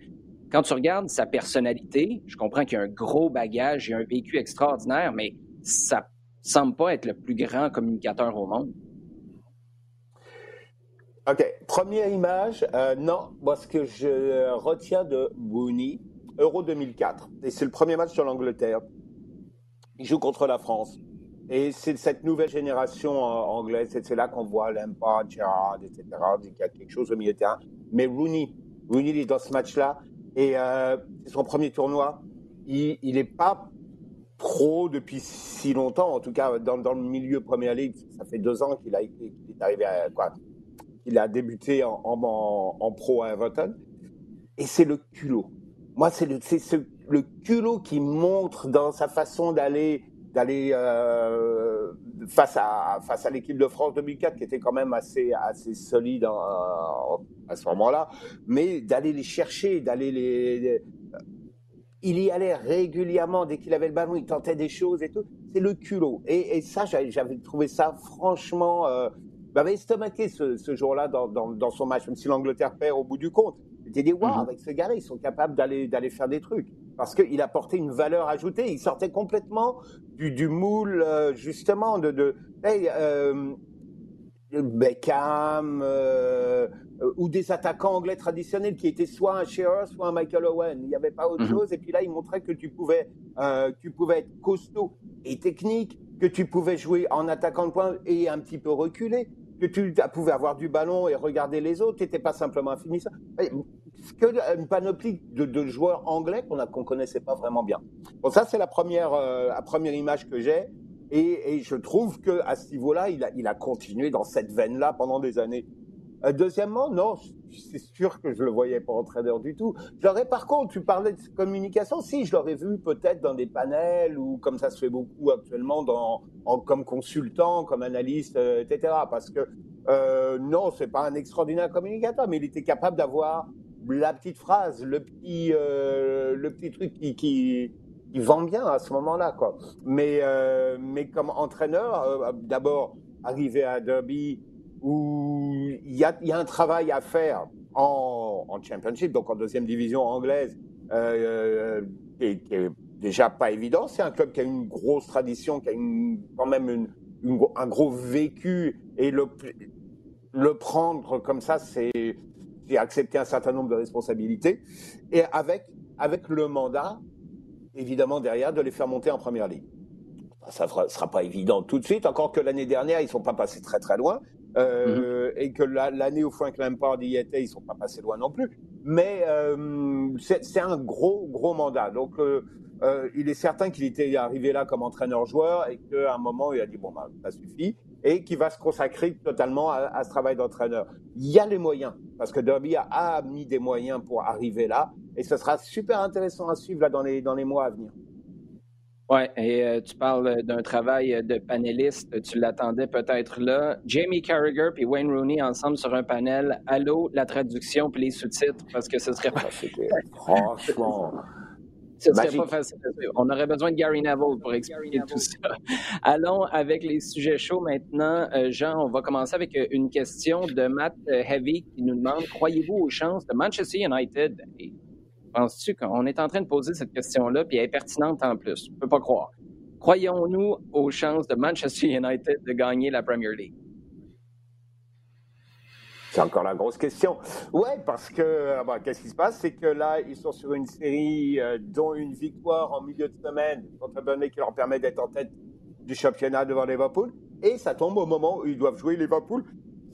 quand tu regardes sa personnalité, je comprends qu'il a un gros bagage et un vécu extraordinaire, mais ça semble pas être le plus grand communicateur au monde. OK. Première image, euh, non, moi ce que je retiens de Booney, Euro 2004, et c'est le premier match sur l'Angleterre. Il joue contre la France. Et c'est cette nouvelle génération euh, anglaise, c'est là qu'on voit Lampard, Gerrard, etc. Il y a quelque chose au milieu de terrain. Mais Rooney, Rooney il est dans ce match-là, et euh, c'est son premier tournoi. Il n'est pas pro depuis si longtemps, en tout cas dans, le milieu Premier League, ça fait deux ans qu'il est arrivé à il a débuté en, pro à Everton. Et c'est le culot. Moi, c'est le, le culot qui montre dans sa façon d'aller d'aller euh, face à face à l'équipe de France 2004 qui était quand même assez assez solide à ce moment-là, mais d'aller les chercher, d'aller les, il y allait régulièrement dès qu'il avait le ballon, il tentait des choses et tout. C'est le culot. Et, et ça, j'avais trouvé ça franchement euh, m'avait estomaqué ce, ce jour-là dans, dans, dans, son match, même si l'Angleterre perd au bout du compte. J'étais dit, waouh, mhm. avec ce gars-là, ils sont capables d'aller, faire des trucs. Parce qu'il apportait une valeur ajoutée. Il sortait complètement du, du moule, euh, justement, de, de hey, euh, Beckham, euh, ou des attaquants anglais traditionnels qui étaient soit un Shearer, soit un Michael Owen. Il n'y avait pas autre mhm. chose. Et puis là, il montrait que tu pouvais, euh, tu pouvais être costaud et technique, que tu pouvais jouer en attaquant de poing et un petit peu reculer que tu pouvais avoir du ballon et regarder les autres, tu n'étais pas simplement un finisseur. Que une panoplie de, de joueurs anglais qu'on ne connaissait pas vraiment bien. Bon, ça, c'est la première, euh, la première image que j'ai. Et, je trouve que à ce niveau-là, il a, il a continué dans cette veine-là pendant des années. Euh, deuxièmement, non, c'est sûr que je le voyais pas entraîneur du tout. J'aurais, par contre, tu parlais de communication, si, je l'aurais vu peut-être dans des panels ou comme ça se fait beaucoup actuellement dans, en, comme consultant, comme analyste, euh, etc. Parce que euh, non, c'est pas un extraordinaire communicateur, mais il était capable d'avoir la petite phrase, le petit, euh, le petit truc qui, qui, vend bien à ce moment-là, quoi. Mais, mais comme entraîneur, d'abord arriver à Derby où il y a, un travail à faire en, Championship, donc en deuxième division anglaise, euh, qui, est, déjà pas évident. C'est un club qui a une grosse tradition, qui a quand même un gros vécu, et le, prendre comme ça, c'est accepter un certain nombre de responsabilités, et avec, avec le mandat, évidemment, derrière, de les faire monter en première ligne ça ne sera pas évident tout de suite, encore que l'année dernière, ils ne sont pas passés très très loin. Euh, mhm. et que l'année où Frank Lampard y était, ils sont pas passés loin non plus. Mais euh, c'est un gros, gros mandat. Donc, euh, euh, il est certain qu'il était arrivé là comme entraîneur-joueur et qu'à un moment, il a dit, bon, bah, ça suffit, et qu'il va se consacrer totalement à, à ce travail d'entraîneur. Il y a les moyens, parce que Derby a, a, mis des moyens pour arriver là, et ce sera super intéressant à suivre là dans les, dans les mois à venir. Oui, et euh, tu parles d'un travail de panéliste, tu l'attendais peut-être là. Jamie Carragher puis Wayne Rooney ensemble sur un panel. Allô, la traduction puis les sous-titres, parce que ce serait pas. Franchement. [LAUGHS] Ce serait pas facile. On aurait besoin de Gary Neville pour expliquer tout ça. [LAUGHS] Allons avec les sujets chauds maintenant. Euh, Jean, on va commencer avec une question de Matt Heavy qui nous demande Croyez-vous aux chances de Manchester United Penses-tu qu'on est en train de poser cette question-là, puis elle est pertinente en plus? Je ne peux pas croire. Croyons-nous aux chances de Manchester United de gagner la Premier League? C'est encore la grosse question. Ouais, parce que ah bah, qu'est-ce qui se passe, c'est que là, ils sont sur une série euh, dont une victoire en milieu de semaine contre Burnley qui leur permet d'être en tête du championnat devant Liverpool, et ça tombe au moment où ils doivent jouer Liverpool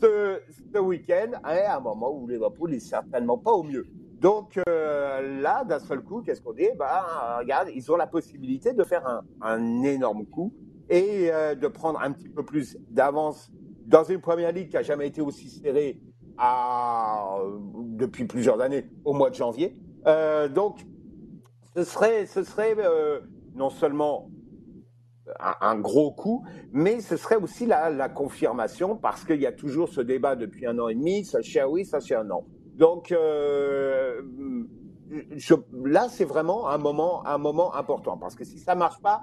ce, week-end, à un moment où Liverpool n'est certainement pas au mieux. Donc euh, là, d'un seul coup, qu'est-ce qu'on dit? Bah, Regarde, ils ont la possibilité de faire un, un énorme coup et euh, de prendre un petit peu plus d'avance dans une première ligue qui a jamais été aussi serrée depuis plusieurs années au mois de janvier. Euh, donc, ce serait, ce serait non seulement un, un, gros coup, mais ce serait aussi la, confirmation parce qu'il y a toujours ce débat depuis un an et demi, ça cher oui, ça cher non. Donc euh, là, c'est vraiment un moment, un moment important parce que si ça marche pas,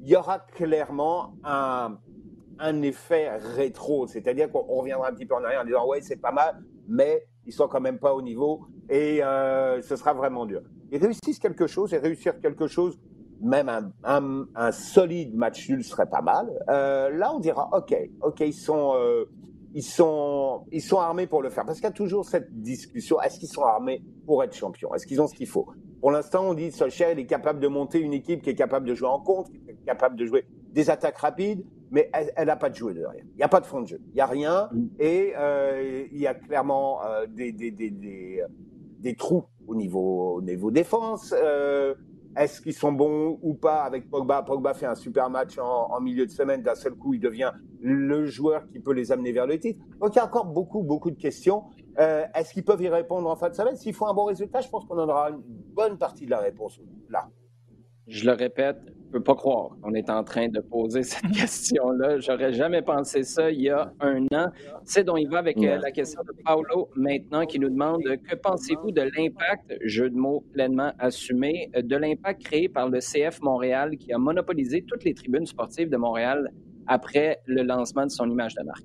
il y aura clairement un, un effet rétro, c'est-à-dire qu'on reviendra un petit peu en arrière en disant ouais c'est pas mal, mais ils sont quand même pas au niveau et euh, ce sera vraiment dur. Ils réussissent quelque chose et réussir quelque chose, même un, solide match nul serait pas mal. Euh, là on dira ok, ok ils sont ils sont, ils sont armés pour le faire. Parce qu'il y a toujours cette discussion, est-ce qu'ils sont armés pour être champions? Est-ce qu'ils ont ce qu'il faut? Pour l'instant, on dit Solskjaer, il est capable de monter une équipe qui est capable de jouer en contre, qui est capable de jouer des attaques rapides, mais elle n'a pas de joueur derrière. Il n'y a pas de fond de jeu. Il n'y a rien. Mm. Et euh, il y a clairement euh, des, des, des, des, des trous au niveau, au niveau défense. Euh, est-ce qu'ils sont bons ou pas avec Pogba? Pogba fait un super match en, milieu de semaine. D'un seul coup, il devient le joueur qui peut les amener vers le titre. Donc, il y a encore beaucoup, beaucoup de questions. Euh, est-ce qu'ils peuvent y répondre en fin de semaine? S'il faut un bon résultat, je pense qu'on aura une bonne partie de la réponse là. Je le répète, je peux pas croire qu'on est en train de poser cette [LAUGHS] question-là. J'aurais jamais pensé ça il y a un an. C'est dont il va avec euh, la question de Paolo maintenant qui nous demande que pensez-vous de l'impact, jeu de mots pleinement assumé, de l'impact créé par le CF Montréal qui a monopolisé toutes les tribunes sportives de Montréal après le lancement de son image de marque?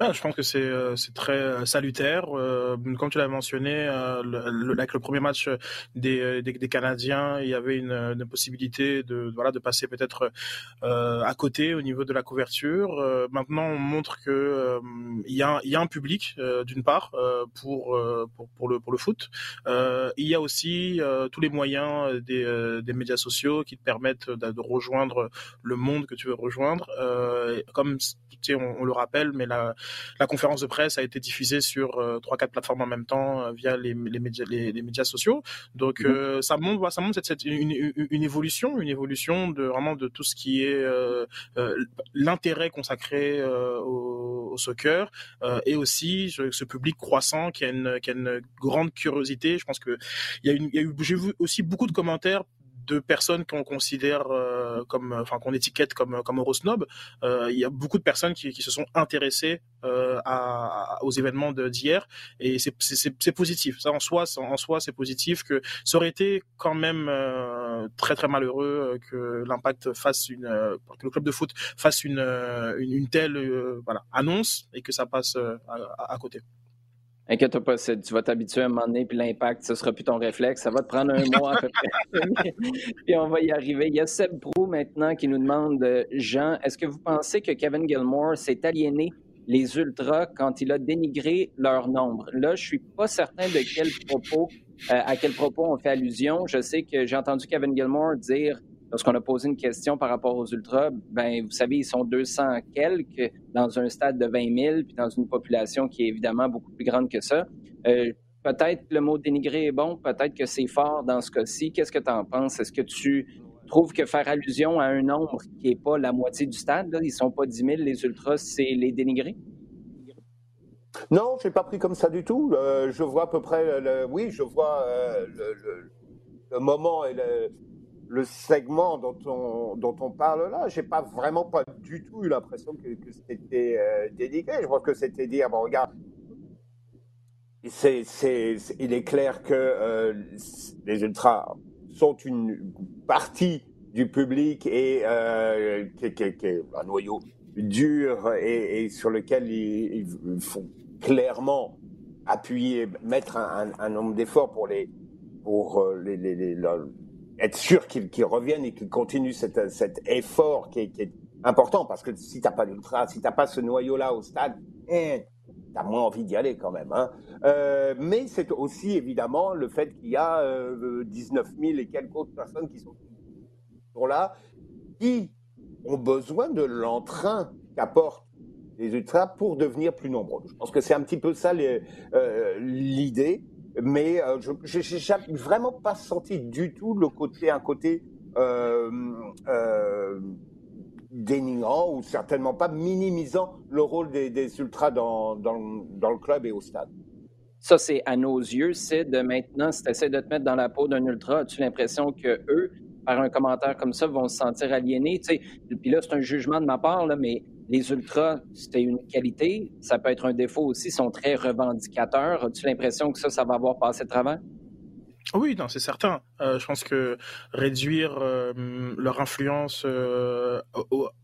Je pense que c'est euh, très euh, salutaire. Euh, comme tu l'as mentionné, le, avec le premier match des, des, des, Canadiens, il y avait une, une possibilité de voilà de passer peut-être à côté au niveau de la couverture. maintenant, on montre que il y a y a un public d'une part pour, pour pour le pour le foot. il y a aussi tous les moyens des des médias sociaux qui te permettent de, rejoindre le monde que tu veux rejoindre. comme on, on, le rappelle, mais la la conférence de presse a été diffusée sur trois quatre plateformes en même temps via les, les, médias, les, médias sociaux. Donc mm-hmm. ça montre ça montre cette, une, une, évolution, une évolution de vraiment de tout ce qui est l'intérêt consacré au, au, soccer et aussi ce public croissant qui a une qui a une grande curiosité. Je pense que il y a, une, il y a eu j'ai vu aussi beaucoup de commentaires de personnes qu'on considère euh, comme, enfin qu'on étiquette comme comme Eurosnob. Euh, il y a beaucoup de personnes qui, se sont intéressées euh, aux événements d'hier et c'est positif. Ça en soi, en soi, c'est positif. Que ça aurait été quand même euh, très très malheureux que l'Impact fasse une, que le club de foot fasse une telle annonce et que ça passe à côté. Inquiète-toi pas, tu vas t'habituer à un moment donné, puis l'impact, ce sera plus ton réflexe. Ça va te prendre un [LAUGHS] mois à peu près. [LAUGHS] puis on va y arriver. Il y a Seb Brou maintenant qui nous demande Jean, est-ce que vous pensez que Kevin Gilmore s'est aliéné les Ultras quand il a dénigré leur nombre? Là, je suis pas certain de quel propos, euh, à quel propos on fait allusion. Je sais que j'ai entendu Kevin Gilmore dire lorsqu'on a posé une question par rapport aux Ultras, ben vous savez, ils sont 200 quelques dans un stade de 20 000, puis dans une population qui est évidemment beaucoup plus grande que ça. Euh, peut-être le mot dénigré est bon, peut-être que c'est fort dans ce cas-ci. Qu'est-ce que tu en penses? Est-ce que tu trouves que faire allusion à un nombre qui n'est pas la moitié du stade, ils ne sont pas 10 000, les Ultras, c'est les dénigrer? Non, je n'ai pas pris comme ça du tout. Euh, je vois à peu près, le, oui, je vois euh, le, moment et le, le segment dont on, dont on parle là, j'ai pas vraiment pas du tout eu l'impression que, c'était euh, dénigré. Je pense que c'était dire, bon, regarde, c'est, c'est, il est clair que euh, les ultras sont une partie du public et euh, qui, est un noyau dur et, sur lequel il, faut clairement appuyer, mettre un, nombre d'efforts pour les pour les être sûr qu'ils reviennent et qu'ils continuent cet, effort qui est, important parce que si t'as pas d'ultra, si t'as pas ce noyau-là au stade, eh, t'as moins envie d'y aller quand même. Hein. Euh, mais c'est aussi évidemment le fait qu'il y a euh, 19 000 et quelques autres personnes qui sont, sont là, qui ont besoin de l'entrain qu'apportent les ultras pour devenir plus nombreux. Je pense que c'est un petit peu ça euh, l'idée mais euh, je n'ai vraiment pas senti du tout le côté, un côté euh, euh, dénigrant ou certainement pas minimisant le rôle des, des ultras dans, dans, le club et au stade. Ça, c'est à nos yeux, de maintenant, si tu essaies de te mettre dans la peau d'un ultra, as-tu l'impression que eux, par un commentaire comme ça, vont se sentir aliénés? Tu sais, puis là, c'est un jugement de ma part, mais les ultras, c'était une qualité. Ça peut être un défaut aussi. Ils sont très revendicateurs. As-tu l'impression que ça, ça va avoir passé de travers? Oui, non, c'est certain. Euh, je pense que réduire euh, leur influence euh,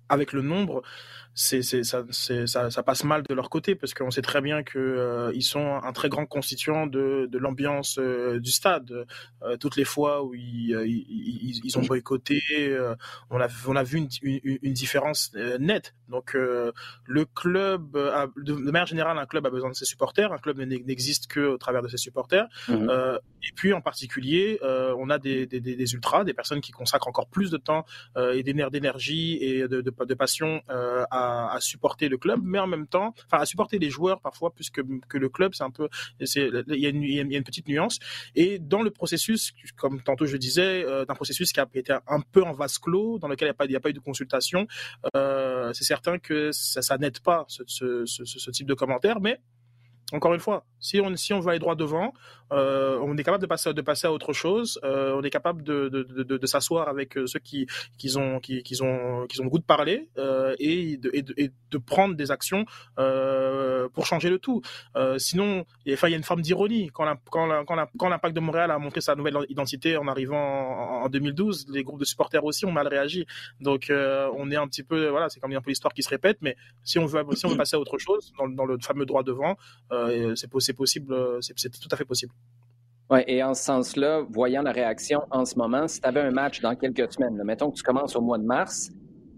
avec le nombre, c'est, ça, ça, ça, passe mal de leur côté parce qu'on sait très bien que euh, sont un très grand constituant de, de l'ambiance euh, du stade. Euh, toutes les fois où ils, ils, ils ont boycotté, on a on a vu une, une, une différence nette. Donc le club, a, de, manière générale, un club a besoin de ses supporters. Un club n'existe que au travers de ses supporters. Mmh. et puis en particulier, on a des, des, des, ultras, des personnes qui consacrent encore plus de temps et d'énergie et de, de, de passion à à, supporter le club, mais en même temps, enfin à supporter les joueurs parfois plus que, que le club. C'est un peu, il y, a une, petite nuance. Et dans le processus, comme tantôt je disais, euh, d'un processus qui a été un peu en vase clos, dans lequel il n'y a pas, a pas eu de consultation, euh, c'est certain que ça, n'aide pas ce, ce, type de commentaires, mais encore une fois, si on, si on veut aller droit devant, euh, on est capable de passer, de passer à autre chose. Euh, on est capable de, de, de, de s'asseoir avec euh, ceux qui, qui, ont, qui, qui, ont, qui ont le goût de parler et, de, et, et, de, prendre des actions pour changer le tout. Sinon, il y a une forme d'ironie. Quand, la, quand, la, quand, la, quand l'Impact de Montréal a montré sa nouvelle identité en arrivant en, en 2012, les groupes de supporters aussi ont mal réagi. Donc, on est un petit peu, voilà, c'est comme un peu l'histoire qui se répète. Mais si on veut, si on veut passer à autre chose, dans, dans le fameux droit devant, c'est possible, c'est tout à fait possible. Oui, et en ce sens-là, voyant la réaction en ce moment, si tu avais un match dans quelques semaines, mettons que tu commences au mois de mars,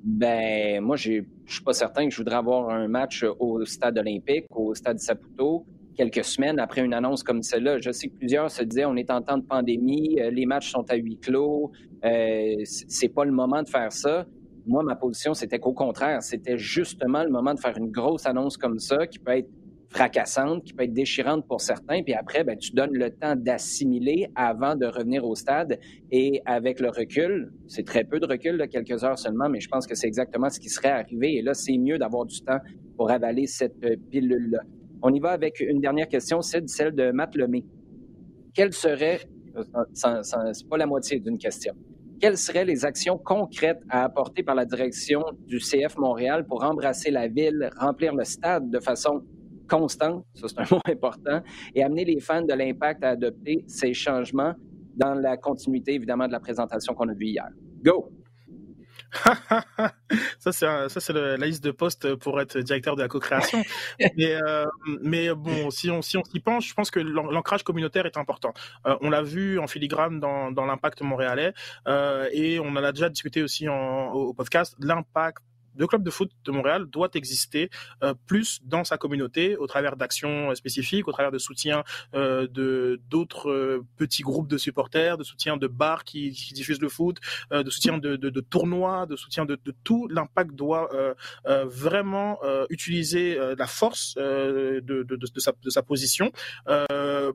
ben moi, je suis pas certain que je voudrais avoir un match au stade olympique, au stade Saputo, quelques semaines après une annonce comme celle-là. Je sais que plusieurs se disaient on est en temps de pandémie, euh, les matchs sont à huis clos, euh, c'est pas le moment de faire ça. moi, ma position, c'était qu'au contraire, c'était justement le moment de faire une grosse annonce comme ça qui peut être fracassante, qui peut être déchirante pour certains, puis après, ben, tu donnes le temps d'assimiler avant de revenir au stade. Et avec le recul, c'est très peu de recul, de quelques heures seulement, mais je pense que c'est exactement ce qui serait arrivé. Et là, c'est mieux d'avoir du temps pour avaler cette euh, pilule-là. On y va avec une dernière question, c'est celle de Matt Lemay. Quelle serait, euh, c'est pas la moitié d'une question, quelles seraient les actions concrètes à apporter par la direction du CF Montréal pour embrasser la ville, remplir le stade de façon constante, ça c'est un [LAUGHS] mot important, et amener les fans de l'impact à adopter ces changements dans la continuité évidemment de la présentation qu'on a vue hier. Go! [LAUGHS] ça, c'est ça, c'est la liste de postes pour être directeur de la co-création. [LAUGHS] mais, euh, mais bon, si on si on s'y penche, je pense que l'ancrage communautaire est important. Euh, on l'a vu en filigrane dans, dans l'impact montréalais euh, et on en a déjà discuté aussi en, au podcast. L'impact le club de foot de Montréal doit exister euh, plus dans sa communauté au travers d'actions euh, spécifiques, au travers de soutien euh, de d'autres euh, petits groupes de supporters, de soutien de bars qui, qui diffusent le foot, euh, de soutien de, de, de, tournois, de soutien de, de tout. L'impact doit vraiment utiliser la force de, de, sa, de sa position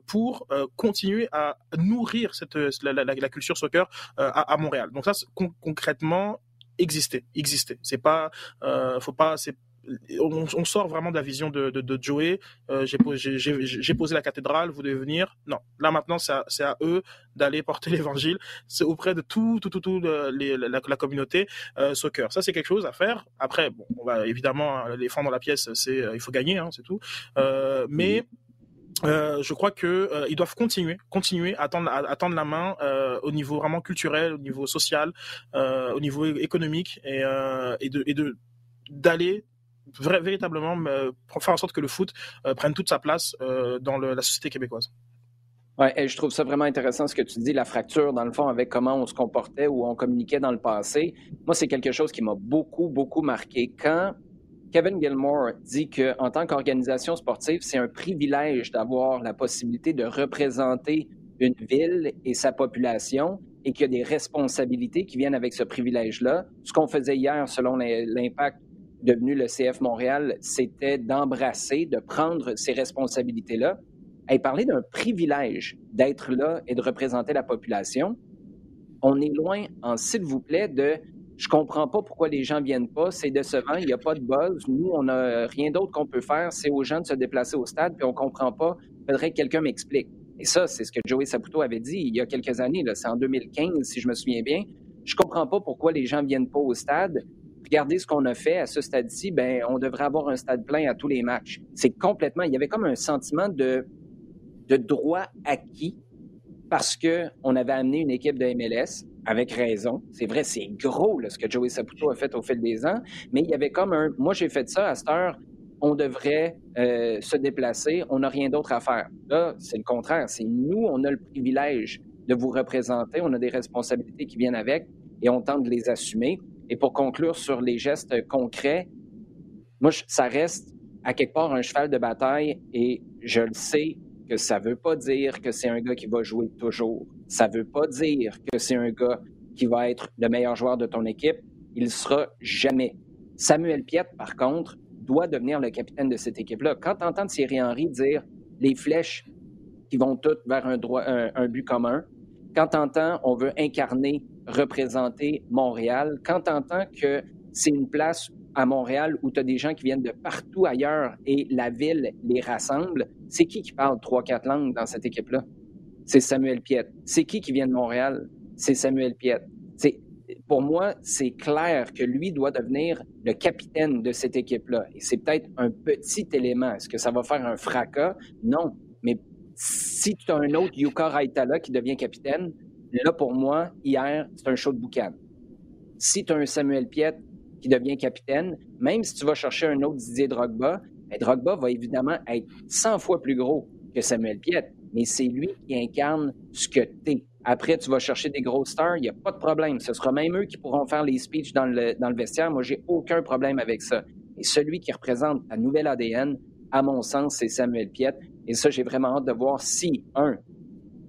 pour continuer à nourrir cette la, la, la culture soccer à, à Montréal. Donc ça concrètement exister, exister. C'est pas, euh, faut pas, c'est on, sort vraiment de la vision de, Joey. Euh, j'ai posé, la cathédrale, vous devez venir? Non, là maintenant, c'est à, eux d'aller porter [LAUGHS] l'évangile. C'est auprès de tout, tout, tout, tout la, communauté euh, soccer. Ça, c'est quelque chose à faire. Après, bon, on va évidemment les fans dans la pièce, c'est euh, il faut gagner, hein, c'est tout. Euh, mais euh, je crois que euh, ils doivent continuer, continuer à tendre, à, tendre la main euh, au niveau vraiment culturel, au niveau social, au niveau économique et, et de et de d'aller véritablement faire en sorte que le foot prenne toute sa place dans le, la société québécoise. Ouais, et je trouve ça vraiment intéressant ce que tu dis, la fracture dans le fond avec comment on se comportait ou on communiquait dans le passé. Moi, c'est quelque chose qui m'a beaucoup beaucoup marqué quand Kevin Gilmore dit qu'en tant qu'organisation sportive, c'est un privilège d'avoir la possibilité de représenter une ville et sa population et qu'il y a des responsabilités qui viennent avec ce privilège-là. Ce qu'on faisait hier, selon l'impact devenu le CF Montréal, c'était d'embrasser, de prendre ces responsabilités-là. Et parler d'un privilège d'être là et de représenter la population, on est loin, en s'il vous plaît, de je comprends pas pourquoi les gens viennent pas. C'est décevant. Il n'y a pas de buzz. Nous, on n'a rien d'autre qu'on peut faire. C'est aux gens de se déplacer au stade, puis on comprend pas. Il faudrait que quelqu'un m'explique. Et ça, c'est ce que Joey Saputo avait dit il y a quelques années. C'est en 2015, si je me souviens bien. Je comprends pas pourquoi les gens viennent pas au stade. Regardez ce qu'on a fait à ce stade-ci. Ben, on devrait avoir un stade plein à tous les matchs. C'est complètement. Il y avait comme un sentiment de, de droit acquis parce que on avait amené une équipe de MLS avec raison. C'est vrai, c'est gros ce que Joey Saputo a fait au fil des ans, mais il y avait comme un... Moi, j'ai fait ça à cette heure, on devrait euh, se déplacer, on n'a rien d'autre à faire. Là, c'est le contraire. C'est nous, on a le privilège de vous représenter, on a des responsabilités qui viennent avec et on tente de les assumer. Et pour conclure sur les gestes concrets, moi, ça reste à quelque part un cheval de bataille et je le sais que ça ne veut pas dire que c'est un gars qui va jouer toujours. Ça ne veut pas dire que c'est un gars qui va être le meilleur joueur de ton équipe. Il ne sera jamais. Samuel Piet, par contre, doit devenir le capitaine de cette équipe-là. Quand tu entends Thierry Henry dire les flèches qui vont toutes vers un, droit, un, but commun, quand tu entends on veut incarner, représenter Montréal, quand tu entends que c'est une place à Montréal où tu as des gens qui viennent de partout ailleurs et la ville les rassemble, c'est qui qui parle trois, quatre langues dans cette équipe-là? C'est Samuel Piette. C'est qui qui vient de Montréal? C'est Samuel. C'est, pour moi, c'est clair que lui doit devenir le capitaine de cette équipe-là. Et c'est peut-être un petit élément. Est-ce que ça va faire un fracas? Non. Mais si tu as un autre Yuka Raitala qui devient capitaine, là, pour moi, hier, c'est un show de boucan. Si tu as un Samuel Piette qui devient capitaine, même si tu vas chercher un autre Didier Drogba, ben Drogba va évidemment être 100 fois plus gros que Samuel Piet, mais c'est lui qui incarne ce que tu es. Après, tu vas chercher des grosses stars, il n'y a pas de problème. Ce sera même eux qui pourront faire les speeches dans le, dans le vestiaire. Moi, j'ai aucun problème avec ça. Et celui qui représente la nouvelle ADN, à mon sens, c'est Samuel Piet. Et ça, j'ai vraiment hâte de voir si, un,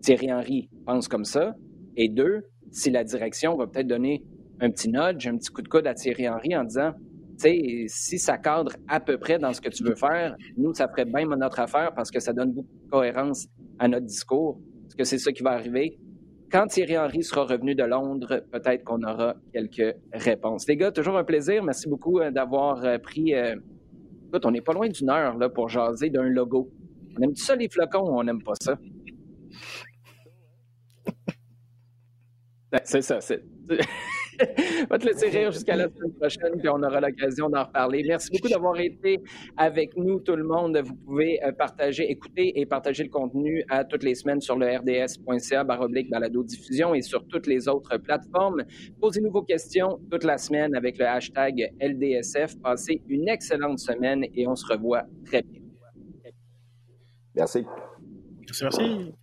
Thierry Henry pense comme ça, et deux, si la direction va peut-être donner un petit nudge, un petit coup de coude à Thierry Henry en disant sais, si ça cadre à peu près dans ce que tu veux faire, nous, ça ferait bien notre affaire parce que ça donne beaucoup de cohérence à notre discours. Est-ce que c'est ça qui va arriver? Quand Thierry Henry sera revenu de Londres, peut-être qu'on aura quelques réponses. Les gars, toujours un plaisir. Merci beaucoup euh, d'avoir euh, pris. Euh, écoute, on n'est pas loin d'une heure là, pour jaser d'un logo. On aime ça les flocons ou on n'aime pas ça? Ben, c'est ça. C'est... [LAUGHS] [LAUGHS] va te laisser rire jusqu'à la semaine prochaine, puis on aura l'occasion d'en reparler. Merci beaucoup d'avoir été avec nous, tout le monde. Vous pouvez euh, partager, écouter et partager le contenu à toutes les semaines sur le rds.ca baroblique balado diffusion et sur toutes les autres plateformes. Posez-nous vos questions toute la semaine avec le hashtag LDSF. Passez une excellente semaine et on se revoit très bientôt. Merci. Merci, merci.